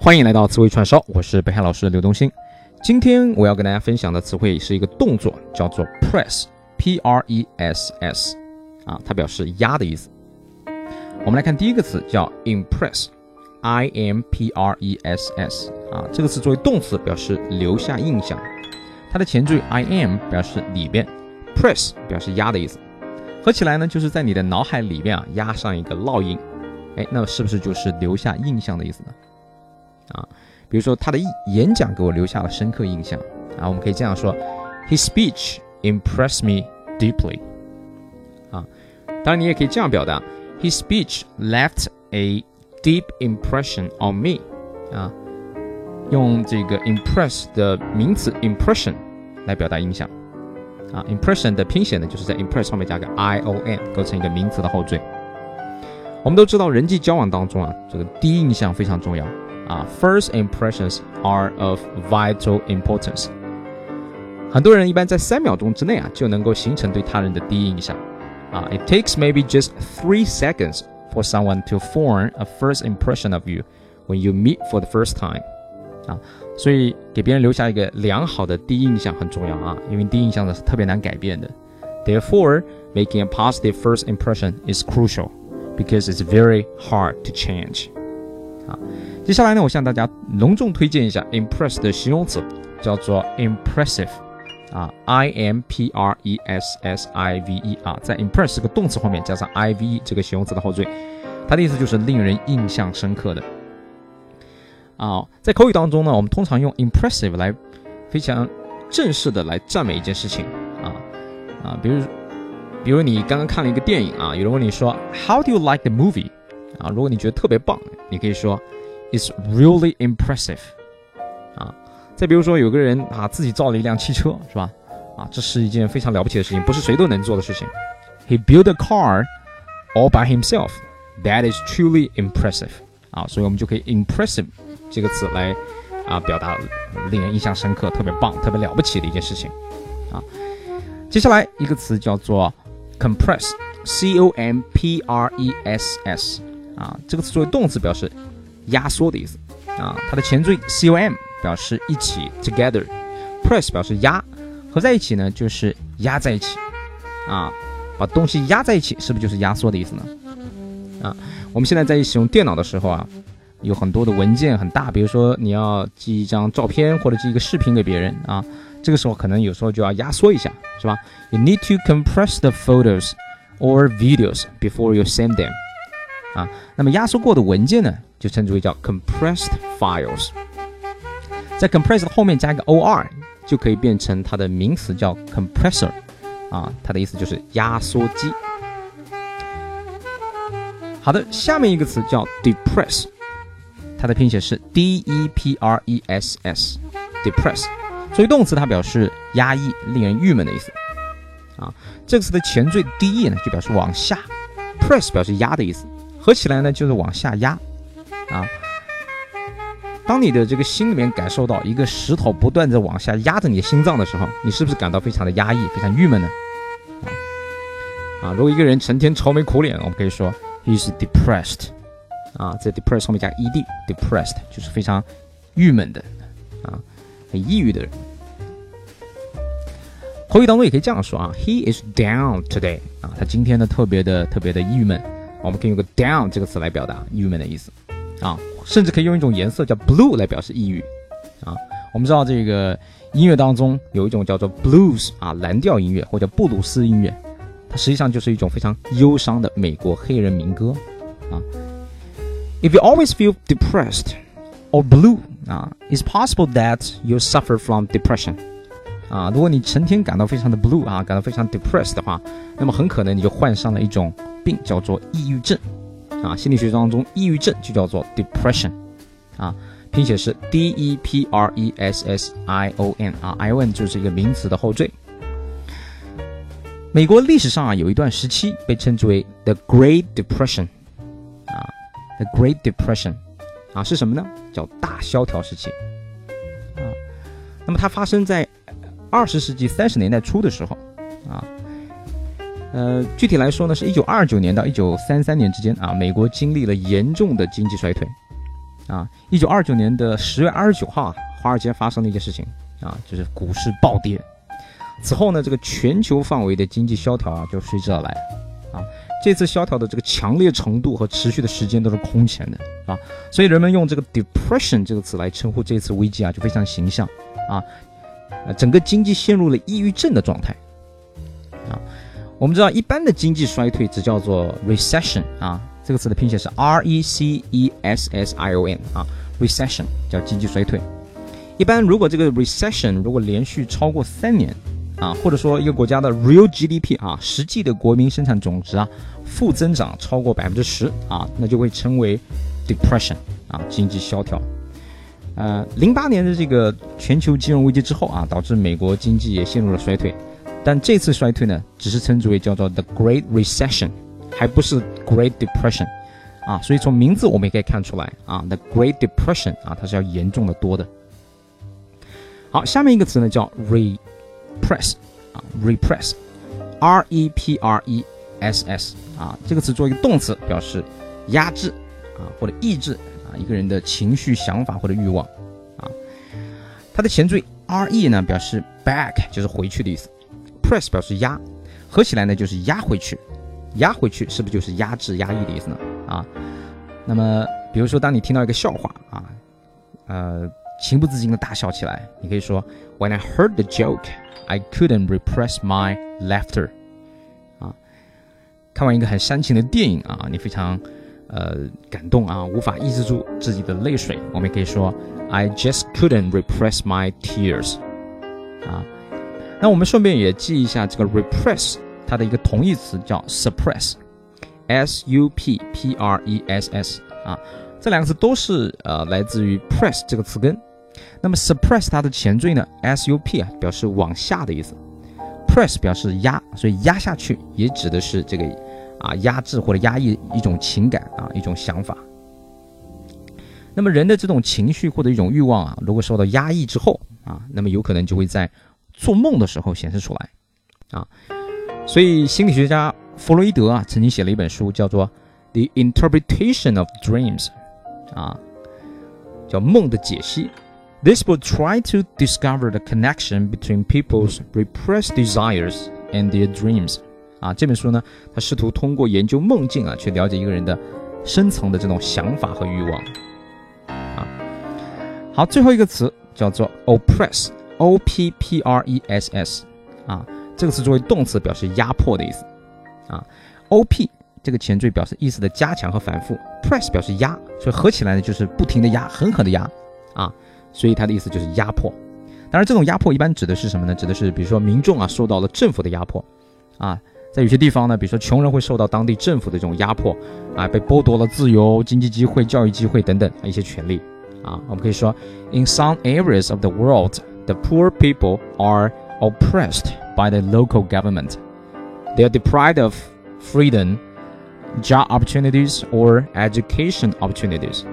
欢迎来到词汇串烧，我是北海老师刘东兴。今天我要跟大家分享的词汇是一个动作，叫做 press，p r e s s，啊，它表示压的意思。我们来看第一个词叫 impress，i m p r e s s，啊，这个词作为动词表示留下印象。它的前缀 i m 表示里边，press 表示压的意思。合起来呢，就是在你的脑海里边啊压上一个烙印。哎，那么是不是就是留下印象的意思呢？啊，比如说他的演讲给我留下了深刻印象啊，我们可以这样说：His speech impressed me deeply。啊，当然你也可以这样表达：His speech left a deep impression on me。啊，用这个 impress 的名词 impression 来表达印象。啊，impression 的拼写呢，就是在 impress 上面加个 i o n，构成一个名词的后缀。我们都知道，人际交往当中啊，这个第一印象非常重要。啊，first impressions are of vital importance。很多人一般在三秒钟之内啊就能够形成对他人的第一印象。啊，it takes maybe just three seconds for someone to form a first impression of you when you meet for the first time。啊，所以给别人留下一个良好的第一印象很重要啊，因为第一印象呢是特别难改变的。Therefore, making a positive first impression is crucial because it's very hard to change. 啊， 接下来呢，我向大家隆重推荐一下 impress 的形容词，叫做 impressive，啊，i m p r e s s i v e 啊，在 impress 这个动词后面加上 i v e 这个形容词的后缀，它的意思就是令人印象深刻的。啊，在口语当中呢，我们通常用 impressive 来非常正式的来赞美一件事情，啊啊，比如比如你刚刚看了一个电影啊，有人问你说 How do you like the movie？啊，如果你觉得特别棒，你可以说 is really impressive"。啊，再比如说有个人啊自己造了一辆汽车，是吧？啊，这是一件非常了不起的事情，不是谁都能做的事情。He built a car all by himself. That is truly impressive. 啊，所以我们就可以 "impressive" 这个词来啊表达令人印象深刻、特别棒、特别了不起的一件事情。啊，接下来一个词叫做 "compress"，C O M P R E S S。啊，这个词作为动词表示压缩的意思啊，它的前缀 com 表示一起 together，press 表示压，合在一起呢就是压在一起啊，把东西压在一起是不是就是压缩的意思呢？啊，我们现在在使用电脑的时候啊，有很多的文件很大，比如说你要寄一张照片或者寄一个视频给别人啊，这个时候可能有时候就要压缩一下，是吧？You need to compress the photos or videos before you send them. 啊，那么压缩过的文件呢，就称之为叫 compressed files。在 compressed 后面加一个 or，就可以变成它的名词叫 compressor。啊，它的意思就是压缩机。好的，下面一个词叫 depress，它的拼写是 d e p r e s s。depress 作为动词，它表示压抑、令人郁闷的意思。啊，这个词的前缀 d e 呢，就表示往下；press 表示压的意思。合起来呢，就是往下压，啊，当你的这个心里面感受到一个石头不断的往下压着你的心脏的时候，你是不是感到非常的压抑，非常郁闷呢？啊，如果一个人成天愁眉苦脸，我们可以说 he is depressed，啊，在 depressed 后面加 ed，depressed 就是非常郁闷的，啊，很抑郁的人。口语当中也可以这样说啊，he is down today，啊，他今天呢特别的特别的郁闷。我们可以用个 down 这个词来表达郁闷的意思，啊，甚至可以用一种颜色叫 blue 来表示抑郁，啊，我们知道这个音乐当中有一种叫做 blues 啊蓝调音乐或者布鲁斯音乐，它实际上就是一种非常忧伤的美国黑人民歌，啊，If you always feel depressed or blue 啊，it's possible that you suffer from depression。啊，如果你成天感到非常的 blue 啊，感到非常 depressed 的话，那么很可能你就患上了一种病，叫做抑郁症。啊，心理学当中，抑郁症就叫做 depression。啊，拼写是 d e p r e s s i o n 啊，i o n 就是一个名词的后缀。美国历史上啊，有一段时期被称之为 the Great Depression。啊，the Great Depression，啊是什么呢？叫大萧条时期。啊，那么它发生在。二十世纪三十年代初的时候，啊，呃，具体来说呢，是一九二九年到一九三三年之间啊，美国经历了严重的经济衰退，啊，一九二九年的十月二十九号啊，华尔街发生了一件事情啊，就是股市暴跌。此后呢，这个全球范围的经济萧条啊，就随之而来啊。这次萧条的这个强烈程度和持续的时间都是空前的啊，所以人们用这个 depression 这个词来称呼这次危机啊，就非常形象啊。整个经济陷入了抑郁症的状态。我们知道，一般的经济衰退只叫做 recession 啊，这个词的拼写是 R E C E S S I O N 啊，recession 叫经济衰退。一般如果这个 recession 如果连续超过三年啊，或者说一个国家的 real GDP 啊，实际的国民生产总值啊，负增长超过百分之十啊，那就会称为 depression 啊，经济萧条。呃，零八年的这个全球金融危机之后啊，导致美国经济也陷入了衰退。但这次衰退呢，只是称之为叫做 the Great Recession，还不是 Great Depression，啊，所以从名字我们也可以看出来啊，the Great Depression 啊，它是要严重的多的。好，下面一个词呢叫 repress，啊，repress，R E P R E S S，啊，这个词作为一个动词，表示压制啊或者抑制啊一个人的情绪、想法或者欲望，啊，它的前缀 R E 呢表示 back，就是回去的意思。Press 表示压，合起来呢就是压回去，压回去是不是就是压制、压抑的意思呢？啊，那么比如说当你听到一个笑话啊，呃，情不自禁的大笑起来，你可以说 When I heard the joke, I couldn't repress my laughter。啊，看完一个很煽情的电影啊，你非常呃感动啊，无法抑制住自己的泪水，我们可以说 I just couldn't repress my tears。啊。那我们顺便也记一下这个 repress，它的一个同义词叫 suppress，s u p p r e s s 啊，这两个词都是呃来自于 press 这个词根。那么 suppress 它的前缀呢，s u p 啊表示往下的意思，press 表示压，所以压下去也指的是这个啊压制或者压抑一种情感啊一种想法。那么人的这种情绪或者一种欲望啊，如果受到压抑之后啊，那么有可能就会在做梦的时候显示出来，啊，所以心理学家弗洛伊德啊曾经写了一本书，叫做《The Interpretation of Dreams》，啊，叫梦的解析。This will try to discover the connection between people's repressed desires and their dreams。啊，这本书呢，他试图通过研究梦境啊，去了解一个人的深层的这种想法和欲望。啊，好，最后一个词叫做 oppress。O P P R E S S，啊，这个词作为动词表示压迫的意思，啊，O P 这个前缀表示意思的加强和反复，Press 表示压，所以合起来呢就是不停的压，狠狠的压，啊，所以它的意思就是压迫。当然，这种压迫一般指的是什么呢？指的是比如说民众啊受到了政府的压迫，啊，在有些地方呢，比如说穷人会受到当地政府的这种压迫，啊，被剥夺了自由、经济机会、教育机会等等一些权利，啊，我们可以说，In some areas of the world。the poor people are oppressed by the local government. They are deprived of freedom, job opportunities, or education opportunities.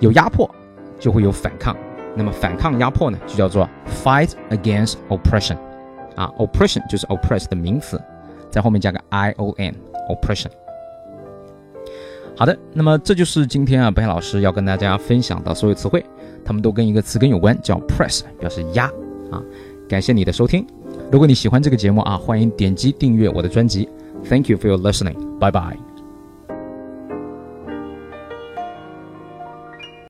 有压迫，就会有反抗。那么反抗压迫呢，就叫做 fight against oppression。啊，oppression 就是 oppress 的名词，在后面加个 i o n，oppression。 好的，那么这就是今天啊，白海老师要跟大家分享的所有词汇。它们都跟一个词根有关，叫 press，表示压啊。感谢你的收听，如果你喜欢这个节目啊，欢迎点击订阅我的专辑。Thank you for your listening. Bye bye.